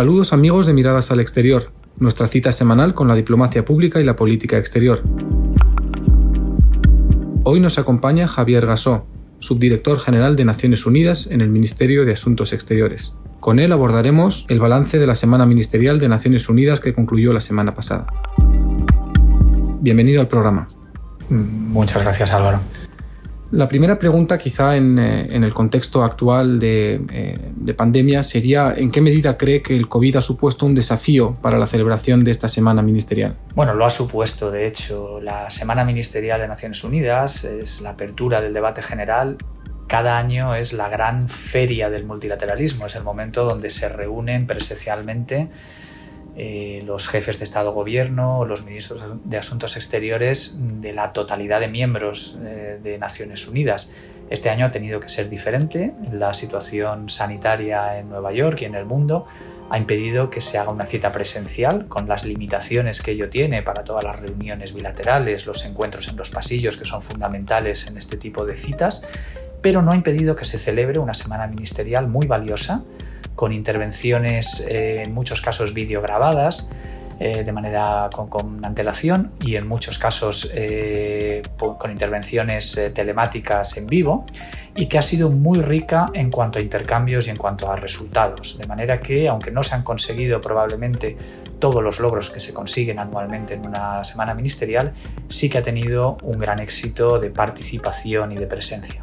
Saludos amigos de Miradas al Exterior, nuestra cita semanal con la diplomacia pública y la política exterior. Hoy nos acompaña Javier Gasó, subdirector general de Naciones Unidas en el Ministerio de Asuntos Exteriores. Con él abordaremos el balance de la Semana Ministerial de Naciones Unidas que concluyó la semana pasada. Bienvenido al programa. Muchas gracias Álvaro. La primera pregunta, quizá en, eh, el contexto actual eh, de, pandemia, sería ¿en qué medida cree que el COVID ha supuesto un desafío para la celebración de esta Semana Ministerial? Bueno, lo ha supuesto. De hecho, la Semana Ministerial de Naciones Unidas es la apertura del debate general. Cada año es la gran feria del multilateralismo, es el momento donde se reúnen presencialmente eh, los jefes de Estado-Gobierno, los ministros de Asuntos Exteriores de la totalidad de miembros eh, de Naciones Unidas. Este año ha tenido que ser diferente. La situación sanitaria en Nueva York y en el mundo ha impedido que se haga una cita presencial con las limitaciones que ello tiene para todas las reuniones bilaterales, los encuentros en los pasillos que son fundamentales en este tipo de citas, pero no ha impedido que se celebre una semana ministerial muy valiosa con intervenciones eh, en muchos casos videograbadas eh, de manera con, antelación y en muchos casos eh, con intervenciones telemáticas en vivo y que ha sido muy rica en cuanto a intercambios y en cuanto a resultados. De manera que, aunque no se han conseguido probablemente todos los logros que se consiguen anualmente en una semana ministerial, sí que ha tenido un gran éxito de participación y de presencia.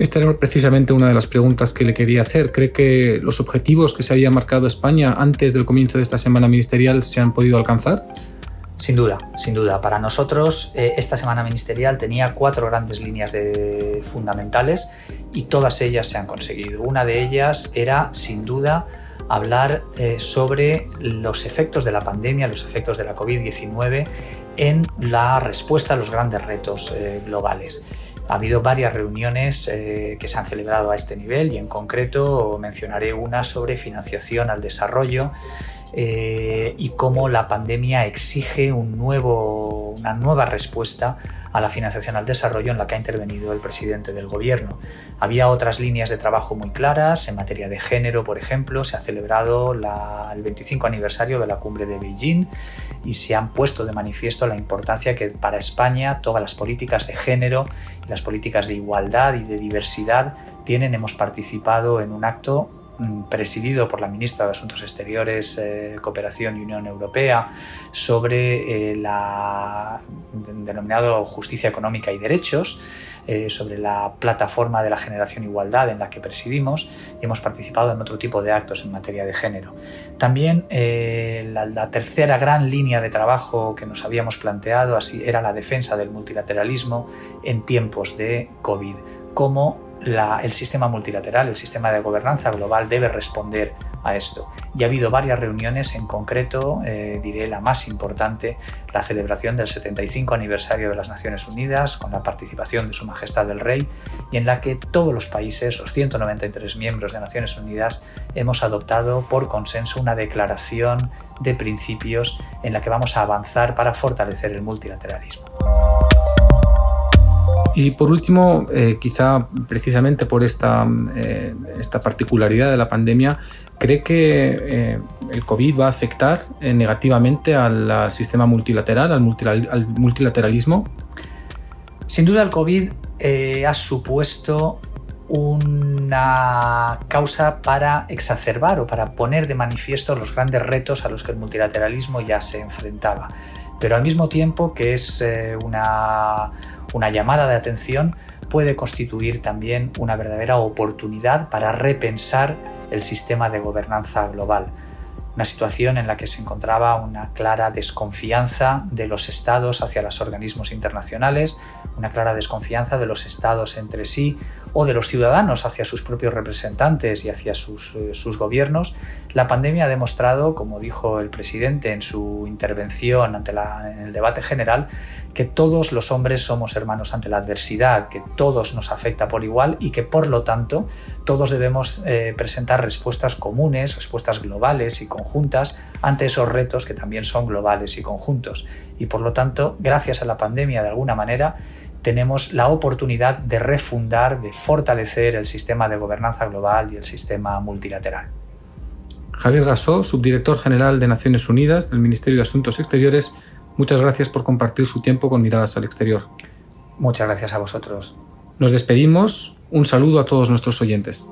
Esta era precisamente una de las preguntas que le quería hacer. ¿Cree que los objetivos que se había marcado España antes del comienzo de esta semana ministerial se han podido alcanzar? Sin duda, sin duda. Para nosotros eh, esta semana ministerial tenía cuatro grandes líneas fundamentales y todas ellas se han conseguido. Una de ellas era, sin duda, hablar eh, sobre los efectos de la pandemia, los efectos de la COVID-19 en la respuesta a los grandes retos eh, globales. Ha habido varias reuniones eh, que se han celebrado a este nivel y en concreto mencionaré una sobre financiación al desarrollo eh, y cómo la pandemia exige un nuevo, una nueva respuesta a la financiación al desarrollo en la que ha intervenido el presidente del gobierno. Había otras líneas de trabajo muy claras en materia de género, por ejemplo, se ha celebrado el 25 aniversario de la cumbre de Beijing y se han puesto de manifiesto la importancia que para España todas las políticas de género las políticas de igualdad y de diversidad tienen. Hemos participado en un acto presidido por la ministra de Asuntos Exteriores, eh, Cooperación y Unión Europea, sobre eh, la denominado justicia económica y derechos, eh, sobre la plataforma de la generación igualdad en la que presidimos y hemos participado en otro tipo de actos en materia de género. También la, la, tercera gran línea de trabajo que nos habíamos planteado así era la defensa del multilateralismo en tiempos de COVID, como el sistema multilateral, el sistema de gobernanza global debe responder a esto. Y ha habido varias reuniones, en concreto, eh, diré la más importante, la celebración del 75 aniversario de las Naciones Unidas, con la participación de Su Majestad el Rey, y en la que todos los países, los 193 miembros de Naciones Unidas, hemos adoptado por consenso una declaración de principios en la que vamos a avanzar para fortalecer el multilateralismo. Y por último, eh, quizá precisamente por esta, eh, esta, particularidad de la pandemia, ¿cree que eh, el COVID va a afectar negativamente al, sistema multilateral, al, multilateralismo? Sin duda el COVID ha supuesto una causa para exacerbar o para poner de manifiesto los grandes retos a los que el multilateralismo ya se enfrentaba. Pero al mismo tiempo que es una, una llamada de atención puede constituir también una verdadera oportunidad para repensar el sistema de gobernanza global. Una situación en la que se encontraba una clara desconfianza de los estados hacia los organismos internacionales, una clara desconfianza de los estados entre sí, o de los ciudadanos hacia sus propios representantes y hacia sus, eh, sus, gobiernos, la pandemia ha demostrado, como dijo el presidente en su intervención ante en el debate general, que todos los hombres somos hermanos ante la adversidad, que todos nos afecta por igual y que por lo tanto todos debemos eh, presentar respuestas comunes, respuestas globales y conjuntas ante esos retos que también son globales y conjuntos. Y por lo tanto, gracias a la pandemia de alguna manera, tenemos la oportunidad de refundar, de fortalecer el sistema de gobernanza global y el sistema multilateral. Javier Gasó, subdirector general de Naciones Unidas del Ministerio de Asuntos Exteriores, muchas gracias por compartir su tiempo con miradas al exterior. Muchas gracias a vosotros. Nos despedimos. Un saludo a todos nuestros oyentes.